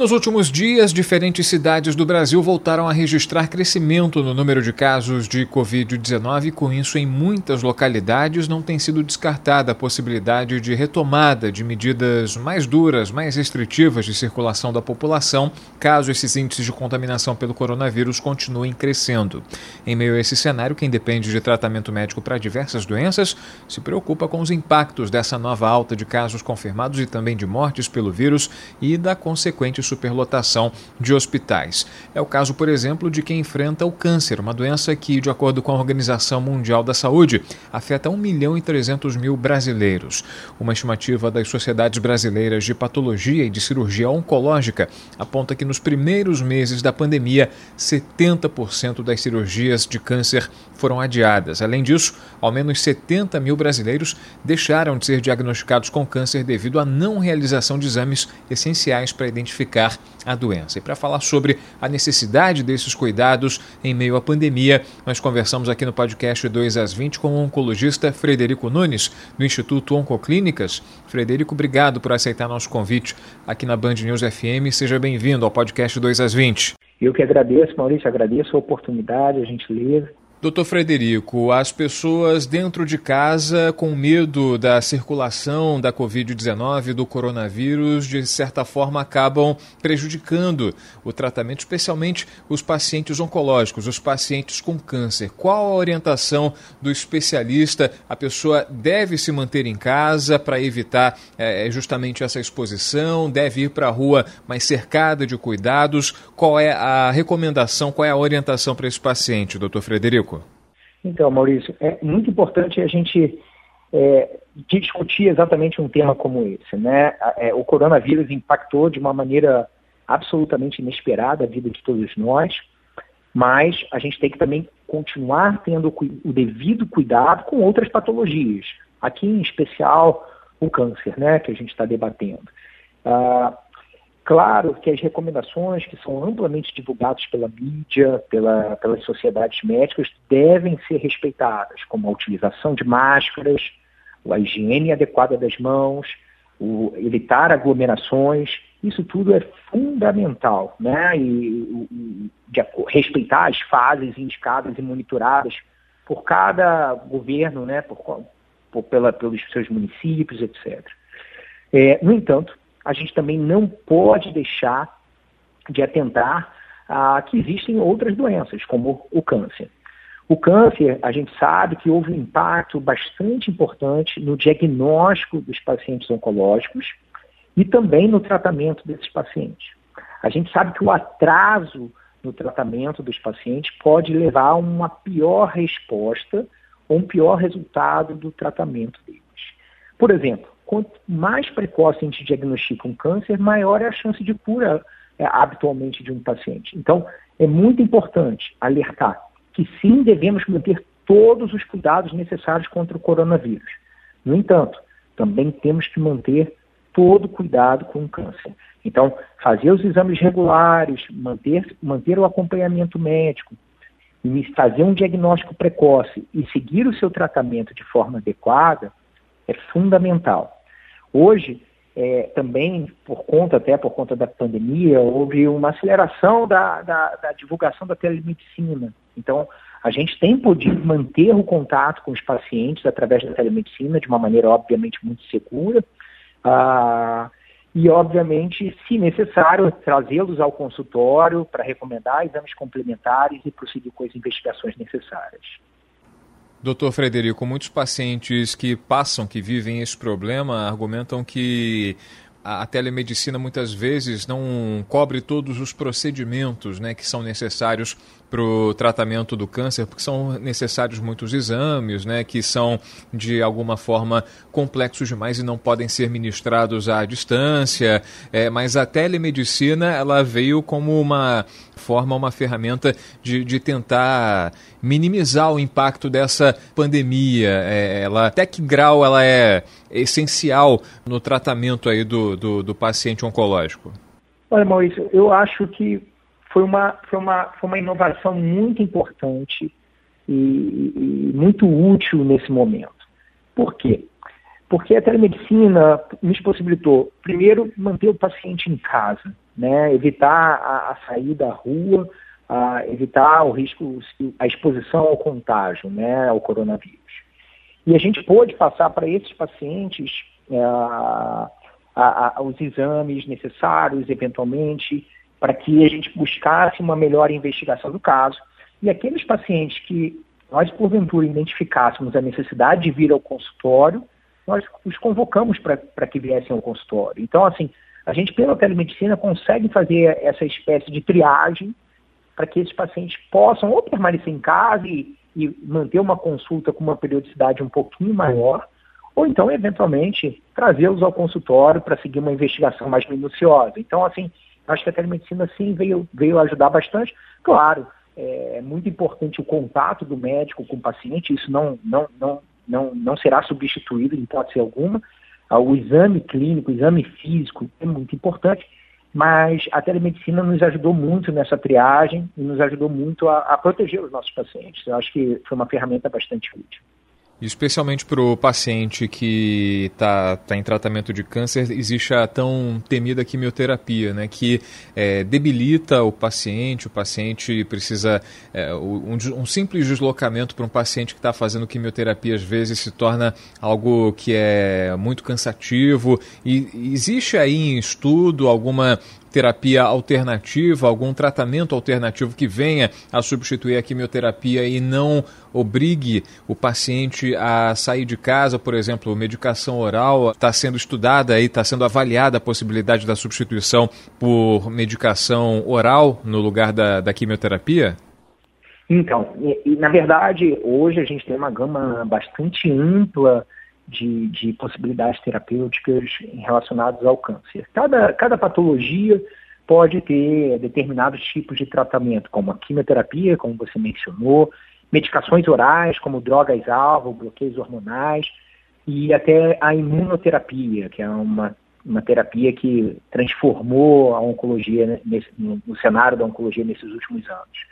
Nos últimos dias, diferentes cidades do Brasil voltaram a registrar crescimento no número de casos de Covid-19 e, com isso, em muitas localidades não tem sido descartada a possibilidade de retomada de medidas mais duras, mais restritivas de circulação da população, caso esses índices de contaminação pelo coronavírus continuem crescendo. Em meio a esse cenário, quem depende de tratamento médico para diversas doenças se preocupa com os impactos dessa nova alta de casos confirmados e também de mortes pelo vírus e da consequente superlotação de hospitais. É o caso, por exemplo, de quem enfrenta o câncer, uma doença que, de acordo com a Organização Mundial da Saúde, afeta 1 milhão e 300 mil brasileiros. Uma estimativa das sociedades brasileiras de patologia e de cirurgia oncológica aponta que nos primeiros meses da pandemia, 70% das cirurgias de câncer foram adiadas. Além disso, ao menos 70 mil brasileiros deixaram de ser diagnosticados com câncer devido à não realização de exames essenciais para identificar a doença. E para falar sobre a necessidade desses cuidados em meio à pandemia, nós conversamos aqui no podcast 2 às 20 com o oncologista Frederico Nunes, do Instituto Oncoclínicas. Frederico, obrigado por aceitar nosso convite aqui na Band News FM. Seja bem-vindo ao podcast 2 às 20. Eu que agradeço, Maurício, agradeço a oportunidade, a gentileza. Doutor Frederico, as pessoas dentro de casa com medo da circulação da Covid-19, do coronavírus, de certa forma acabam prejudicando o tratamento, especialmente os pacientes oncológicos, os pacientes com câncer. Qual a orientação do especialista? A pessoa deve se manter em casa para evitar é, justamente essa exposição? Deve ir para a rua mais cercada de cuidados? Qual é a recomendação, qual é a orientação para esse paciente, doutor Frederico? Então, Maurício, é muito importante a gente é, discutir exatamente um tema como esse. Né? É, o coronavírus impactou de uma maneira absolutamente inesperada a vida de todos nós, mas a gente tem que também continuar tendo o devido cuidado com outras patologias. Aqui, em especial, o câncer, né, que a gente está debatendo. Ah, Claro que as recomendações que são amplamente divulgadas pela mídia, pela, pelas sociedades médicas, devem ser respeitadas, como a utilização de máscaras, a higiene adequada das mãos, o evitar aglomerações, isso tudo é fundamental, né? E, e de, respeitar as fases indicadas e monitoradas por cada governo, né? Por, por, pela, pelos seus municípios, etc. É, no entanto, a gente também não pode deixar de atentar a que existem outras doenças, como o câncer. O câncer, a gente sabe que houve um impacto bastante importante no diagnóstico dos pacientes oncológicos e também no tratamento desses pacientes. A gente sabe que o atraso no tratamento dos pacientes pode levar a uma pior resposta ou um pior resultado do tratamento deles. Por exemplo, quanto mais precoce a gente diagnostica um câncer, maior é a chance de cura é, habitualmente de um paciente. Então, é muito importante alertar que sim, devemos manter todos os cuidados necessários contra o coronavírus. No entanto, também temos que manter todo cuidado com o câncer. Então, fazer os exames regulares, manter, manter o acompanhamento médico, fazer um diagnóstico precoce e seguir o seu tratamento de forma adequada é fundamental. Hoje, é, também, por conta, até por conta da pandemia, houve uma aceleração da, da, da, divulgação da telemedicina. Então, a gente tem podido manter o contato com os pacientes através da telemedicina de uma maneira, obviamente, muito segura. Ah, e, obviamente, se necessário, trazê-los ao consultório para recomendar exames complementares e prosseguir com as investigações necessárias. Doutor Frederico, muitos pacientes que passam, que vivem esse problema, argumentam que a telemedicina muitas vezes não cobre todos os procedimentos né, que são necessários para o tratamento do câncer, porque são necessários muitos exames, né, que são de alguma forma complexos demais e não podem ser ministrados à distância. É, mas a telemedicina ela veio como uma forma, uma ferramenta de, de tentar minimizar o impacto dessa pandemia. É, ela, até que grau ela é essencial no tratamento aí do, do, do paciente oncológico? Olha, Maurício, eu acho que foi uma, foi uma, foi uma inovação muito importante e, e muito útil nesse momento. Por quê? Porque a telemedicina nos possibilitou, primeiro, manter o paciente em casa, né? evitar a, a saída à rua, a evitar o risco, a exposição ao contágio, né? ao coronavírus. E a gente pôde passar para esses pacientes é, a, a, os exames necessários, eventualmente, para que a gente buscasse uma melhor investigação do caso. E aqueles pacientes que nós, porventura, identificássemos a necessidade de vir ao consultório, nós os convocamos para que viessem ao consultório. Então, assim, a gente, pela telemedicina, consegue fazer essa espécie de triagem para que esses pacientes possam ou permanecer em casa e, e manter uma consulta com uma periodicidade um pouquinho maior, ou então, eventualmente, trazê-los ao consultório para seguir uma investigação mais minuciosa. Então, assim, acho que a telemedicina, sim, veio, veio ajudar bastante. Claro, é muito importante o contato do médico com o paciente, isso não, não, não, não, não será substituído em hipótese alguma. Ah, o exame clínico, o exame físico é muito importante, mas a telemedicina nos ajudou muito nessa triagem e nos ajudou muito a, a proteger os nossos pacientes. Eu acho que foi uma ferramenta bastante útil. Especialmente para o paciente que está tá em tratamento de câncer, existe a tão temida quimioterapia, né, que é, debilita o paciente, o paciente precisa. É, um, um, simples deslocamento para um paciente que está fazendo quimioterapia às vezes se torna algo que é muito cansativo. E existe aí em estudo alguma terapia alternativa, algum tratamento alternativo que venha a substituir a quimioterapia e não obrigue o paciente a sair de casa, por exemplo, medicação oral, está sendo estudada e está sendo avaliada a possibilidade da substituição por medicação oral no lugar da, da quimioterapia? Então, e, e, na verdade, hoje a gente tem uma gama bastante ampla de, de possibilidades terapêuticas relacionadas ao câncer. Cada, cada patologia pode ter determinados tipos de tratamento, como a quimioterapia, como você mencionou, medicações orais, como drogas-alvo, bloqueios hormonais, e até a imunoterapia, que é uma, uma terapia que transformou a oncologia nesse, no, no cenário da oncologia nesses últimos anos.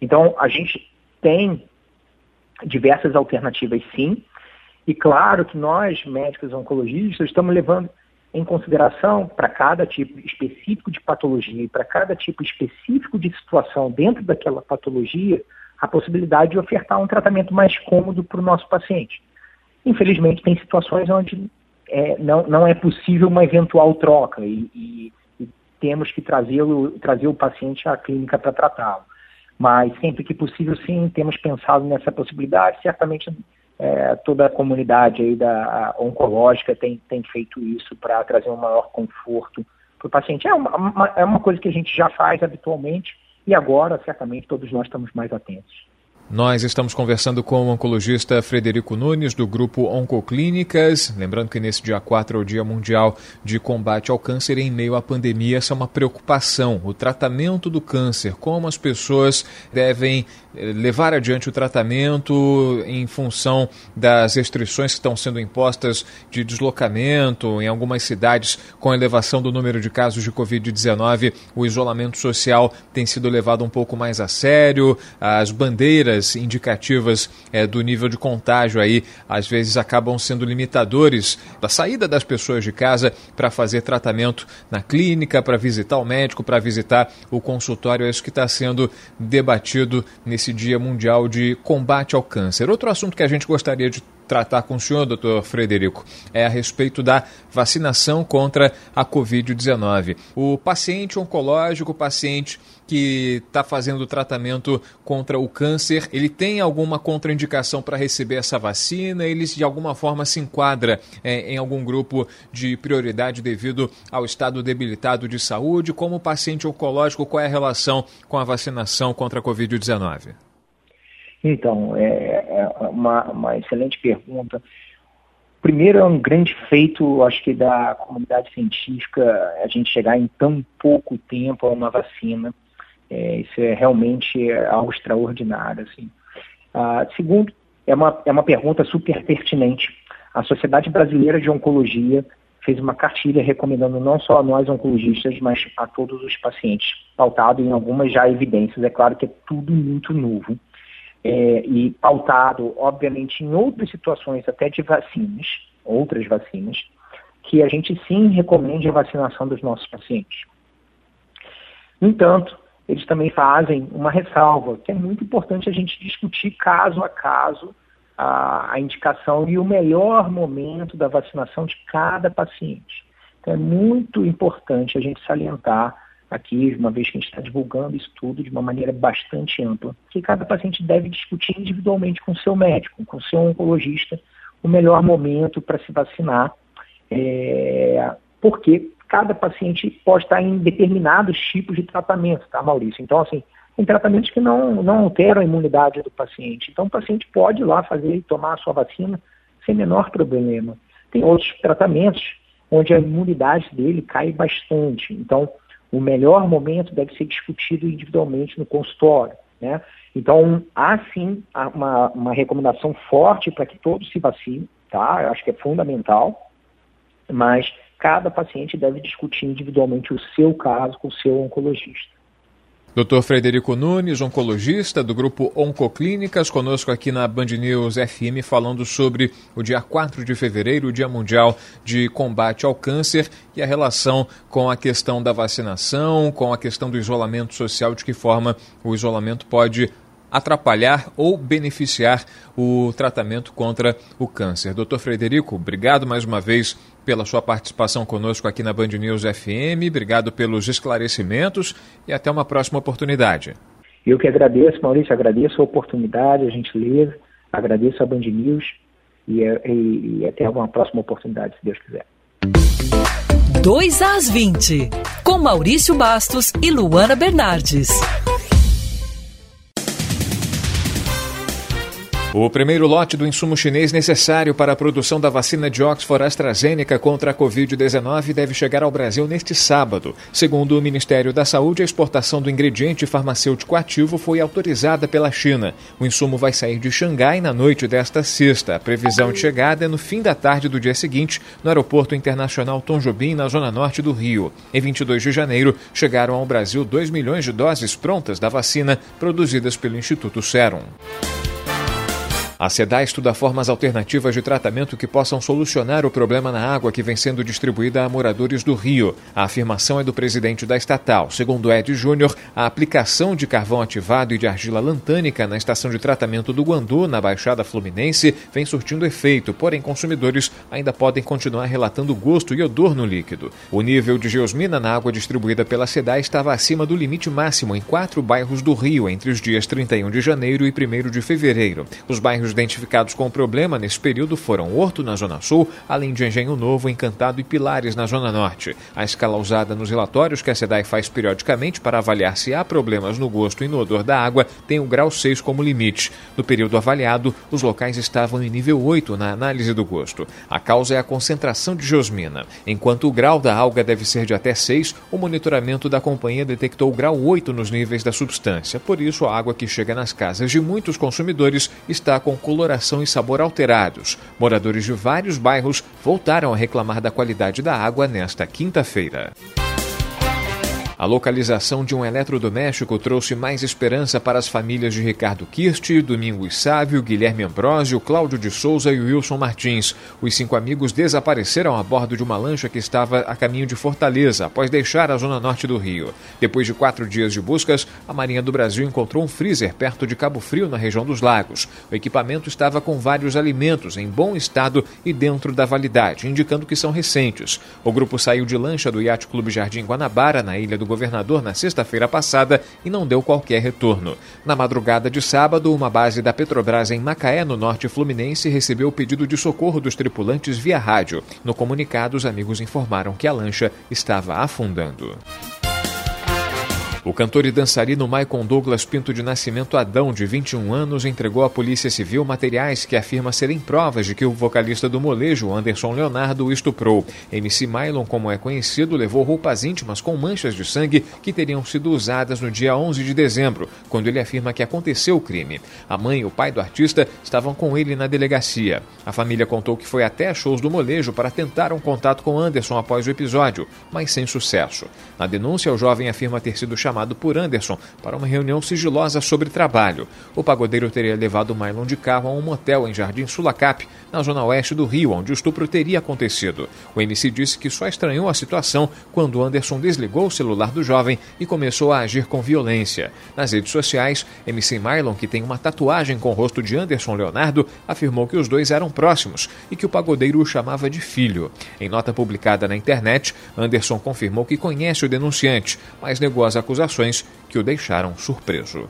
Então, a gente tem diversas alternativas, sim, e claro que nós, médicos oncologistas, estamos levando em consideração para cada tipo específico de patologia e para cada tipo específico de situação dentro daquela patologia, a possibilidade de ofertar um tratamento mais cômodo para o nosso paciente. Infelizmente, tem situações onde é, não, não é possível uma eventual troca e, e, e temos que trazê-lo, trazer o paciente à clínica para tratá-lo. Mas sempre que possível, sim, temos pensado nessa possibilidade. Certamente é, toda a comunidade aí da oncológica tem, tem feito isso para trazer um maior conforto para o paciente. É uma, uma, é uma coisa que a gente já faz habitualmente e agora, certamente, todos nós estamos mais atentos. Nós estamos conversando com o oncologista Frederico Nunes, do grupo Oncoclínicas. Lembrando que nesse dia 4 é o Dia Mundial de Combate ao Câncer em meio à pandemia. Essa é uma preocupação. O tratamento do câncer, como as pessoas devem eh, levar adiante o tratamento em função das restrições que estão sendo impostas de deslocamento em algumas cidades com a elevação do número de casos de Covid-19. O isolamento social tem sido levado um pouco mais a sério. As bandeiras indicativas é, do nível de contágio aí, às vezes acabam sendo limitadores da saída das pessoas de casa para fazer tratamento na clínica, para visitar o médico, para visitar o consultório. É isso que está sendo debatido nesse Dia Mundial de Combate ao Câncer. Outro assunto que a gente gostaria de tratar com o senhor, doutor Frederico, é a respeito da vacinação contra a Covid-19. O paciente oncológico, o paciente que está fazendo tratamento contra o câncer, ele tem alguma contraindicação para receber essa vacina? Ele de alguma forma se enquadra é, em algum grupo de prioridade devido ao estado debilitado de saúde? Como paciente oncológico, qual é a relação com a vacinação contra a Covid-19? Então, é, é uma, uma excelente pergunta. Primeiro, é um grande feito, acho que, da comunidade científica, a gente chegar em tão pouco tempo a uma vacina. É, isso é realmente algo extraordinário. Assim. Ah, segundo, é uma, é uma pergunta super pertinente. A Sociedade Brasileira de Oncologia fez uma cartilha recomendando não só a nós oncologistas, mas a todos os pacientes, pautado em algumas já evidências. É claro que é tudo muito novo. É, e pautado, obviamente, em outras situações, até de vacinas, outras vacinas, que a gente sim recomende a vacinação dos nossos pacientes. No entanto, eles também fazem uma ressalva, que é muito importante a gente discutir caso a caso a, a indicação e o melhor momento da vacinação de cada paciente. Então é muito importante a gente salientar aqui, uma vez que a gente está divulgando isso tudo de uma maneira bastante ampla, que cada paciente deve discutir individualmente com seu médico, com seu oncologista, o melhor momento para se vacinar, é, porque cada paciente pode estar em determinados tipos de tratamento, tá, Maurício? Então, assim, tem tratamentos que não, não alteram a imunidade do paciente. Então, o paciente pode ir lá fazer e tomar a sua vacina sem menor problema. Tem outros tratamentos onde a imunidade dele cai bastante. Então, o melhor momento deve ser discutido individualmente no consultório. Né? Então, há sim uma, uma recomendação forte para que todos se vacinem, tá? Eu acho que é fundamental, mas cada paciente deve discutir individualmente o seu caso com o seu oncologista. Dr. Frederico Nunes, oncologista do grupo Oncoclínicas, conosco aqui na Band News FM, falando sobre o dia 4 de fevereiro, o Dia Mundial de Combate ao Câncer e a relação com a questão da vacinação, com a questão do isolamento social, de que forma o isolamento pode atrapalhar ou beneficiar o tratamento contra o câncer. Doutor Frederico, obrigado mais uma vez pela sua participação conosco aqui na Band News FM, obrigado pelos esclarecimentos e até uma próxima oportunidade. Eu que agradeço, Maurício, agradeço a oportunidade, a gentileza, agradeço a Band News e, e, e até uma próxima oportunidade, se Deus quiser. 2 às 20, com Maurício Bastos e Luana Bernardes. O primeiro lote do insumo chinês necessário para a produção da vacina de Oxford AstraZeneca contra a Covid-19 deve chegar ao Brasil neste sábado. Segundo o Ministério da Saúde, a exportação do ingrediente farmacêutico ativo foi autorizada pela China. O insumo vai sair de Xangai na noite desta sexta. A previsão de chegada é no fim da tarde do dia seguinte, no Aeroporto Internacional Tom Jobim, na zona norte do Rio. Em 22 de janeiro, chegaram ao Brasil 2 milhões de doses prontas da vacina produzidas pelo Instituto Serum. A SEDA estuda formas alternativas de tratamento que possam solucionar o problema na água que vem sendo distribuída a moradores do Rio. A afirmação é do presidente da estatal. Segundo Ed Júnior, a aplicação de carvão ativado e de argila lantânica na estação de tratamento do Guandu, na Baixada Fluminense, vem surtindo efeito, porém consumidores ainda podem continuar relatando gosto e odor no líquido. O nível de geosmina na água distribuída pela SEDA estava acima do limite máximo em quatro bairros do Rio entre os dias 31 de janeiro e 1 de fevereiro. Os bairros bairros identificados com o problema nesse período foram Horto, na Zona Sul, além de Engenho Novo, Encantado e Pilares, na Zona Norte. A escala usada nos relatórios que a SEDAI faz periodicamente para avaliar se há problemas no gosto e no odor da água tem o grau 6 como limite. No período avaliado, os locais estavam em nível 8 na análise do gosto. A causa é a concentração de geosmina. Enquanto o grau da alga deve ser de até 6, o monitoramento da companhia detectou o grau 8 nos níveis da substância. Por isso, a água que chega nas casas de muitos consumidores está com com coloração e sabor alterados. Moradores de vários bairros voltaram a reclamar da qualidade da água nesta quinta-feira. A localização de um eletrodoméstico trouxe mais esperança para as famílias de Ricardo Kirst, Domingos Sávio, Guilherme Ambrosio, Cláudio de Souza e Wilson Martins. Os cinco amigos desapareceram a bordo de uma lancha que estava a caminho de Fortaleza, após deixar a zona norte do Rio. Depois de quatro dias de buscas, a Marinha do Brasil encontrou um freezer perto de Cabo Frio, na região dos Lagos. O equipamento estava com vários alimentos em bom estado e dentro da validade, indicando que são recentes. O grupo saiu de lancha do Yacht Clube Jardim Guanabara, na Ilha do Governador, na sexta-feira passada e não deu qualquer retorno. Na madrugada de sábado, uma base da Petrobras em Macaé, no norte fluminense, recebeu o pedido de socorro dos tripulantes via rádio. No comunicado, os amigos informaram que a lancha estava afundando. O cantor e dançarino Michael Douglas Pinto de Nascimento Adão, de 21 anos, entregou à Polícia Civil materiais que afirma serem provas de que o vocalista do molejo, Anderson Leonardo, estuprou. MC Mylon, como é conhecido, levou roupas íntimas com manchas de sangue que teriam sido usadas no dia 11 de dezembro, quando ele afirma que aconteceu o crime. A mãe e o pai do artista estavam com ele na delegacia. A família contou que foi até shows do molejo para tentar um contato com Anderson após o episódio, mas sem sucesso. Na denúncia, o jovem afirma ter sido chamado chamado por Anderson para uma reunião sigilosa sobre trabalho. O pagodeiro teria levado Mylon de carro a um motel em Jardim Sulacap, na zona oeste do Rio, onde o estupro teria acontecido. O MC disse que só estranhou a situação quando Anderson desligou o celular do jovem e começou a agir com violência. Nas redes sociais, MC Mylon, que tem uma tatuagem com o rosto de Anderson Leonardo, afirmou que os dois eram próximos e que o pagodeiro o chamava de filho. Em nota publicada na internet, Anderson confirmou que conhece o denunciante, mas negou as acusações acusações que o deixaram surpreso.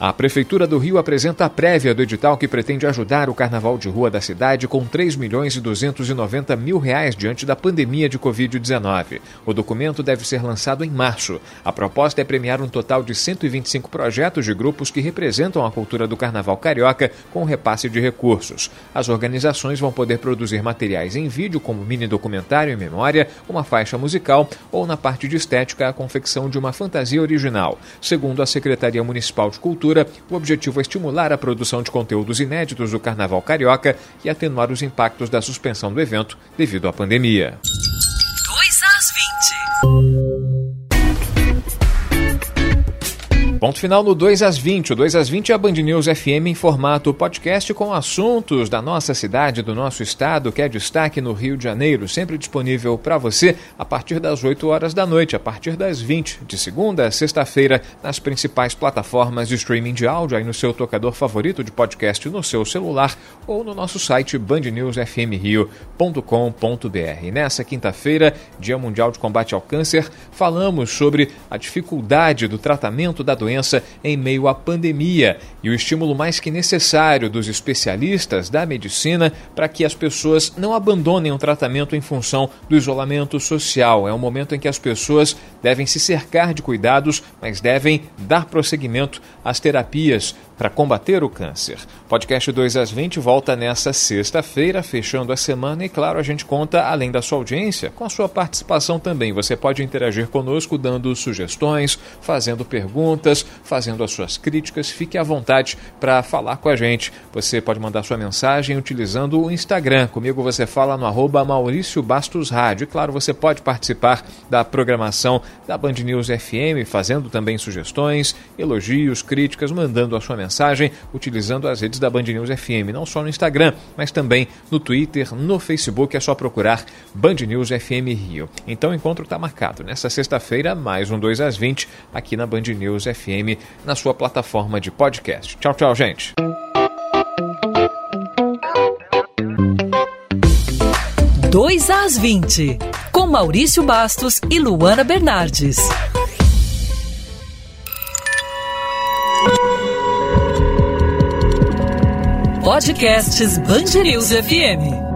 A Prefeitura do Rio apresenta a prévia do edital que pretende ajudar o carnaval de rua da cidade com 3 milhões e 290 mil reais diante da pandemia de Covid-19. O documento deve ser lançado em março. A proposta é premiar um total de 125 projetos de grupos que representam a cultura do carnaval carioca com repasse de recursos. As organizações vão poder produzir materiais em vídeo, como mini documentário em memória, uma faixa musical ou, na parte de estética, a confecção de uma fantasia original. Segundo a Secretaria Municipal de Cultura, Cultura, o objetivo é estimular a produção de conteúdos inéditos do Carnaval Carioca e atenuar os impactos da suspensão do evento devido à pandemia. 2 às 20. Ponto final no 2 às 20. O 2 às 20 é a Band News FM em formato podcast com assuntos da nossa cidade, do nosso estado, que é destaque no Rio de Janeiro, sempre disponível para você a partir das 8 horas da noite, a partir das 20, de segunda a sexta-feira, nas principais plataformas de streaming de áudio, aí no seu tocador favorito de podcast no seu celular ou no nosso site bandnewsfmrio.com.br. Nessa quinta-feira, Dia Mundial de Combate ao Câncer, falamos sobre a dificuldade do tratamento da doença doença em meio à pandemia e o estímulo mais que necessário dos especialistas da medicina para que as pessoas não abandonem o tratamento em função do isolamento social. É um momento em que as pessoas devem se cercar de cuidados, mas devem dar prosseguimento às terapias para combater o câncer. Podcast 2 às 20 volta nessa sexta-feira, fechando a semana e, claro, a gente conta, além da sua audiência, com a sua participação também. Você pode interagir conosco dando sugestões, fazendo perguntas, fazendo as suas críticas. Fique à vontade para falar com a gente. Você pode mandar sua mensagem utilizando o Instagram. Comigo você fala no arroba Maurício Bastos Rádio. E, claro, você pode participar da programação da Band News FM, fazendo também sugestões, elogios, críticas, mandando a sua mensagem utilizando as redes da Band News FM, não só no Instagram, mas também no Twitter, no Facebook, é só procurar Band News FM Rio. Então o encontro está marcado nesta sexta-feira, mais um 2 às 20, aqui na Band News FM, na sua plataforma de podcast. Tchau, tchau, gente. Dois às 20, com Maurício Bastos e Luana Bernardes. Podcasts Band FM.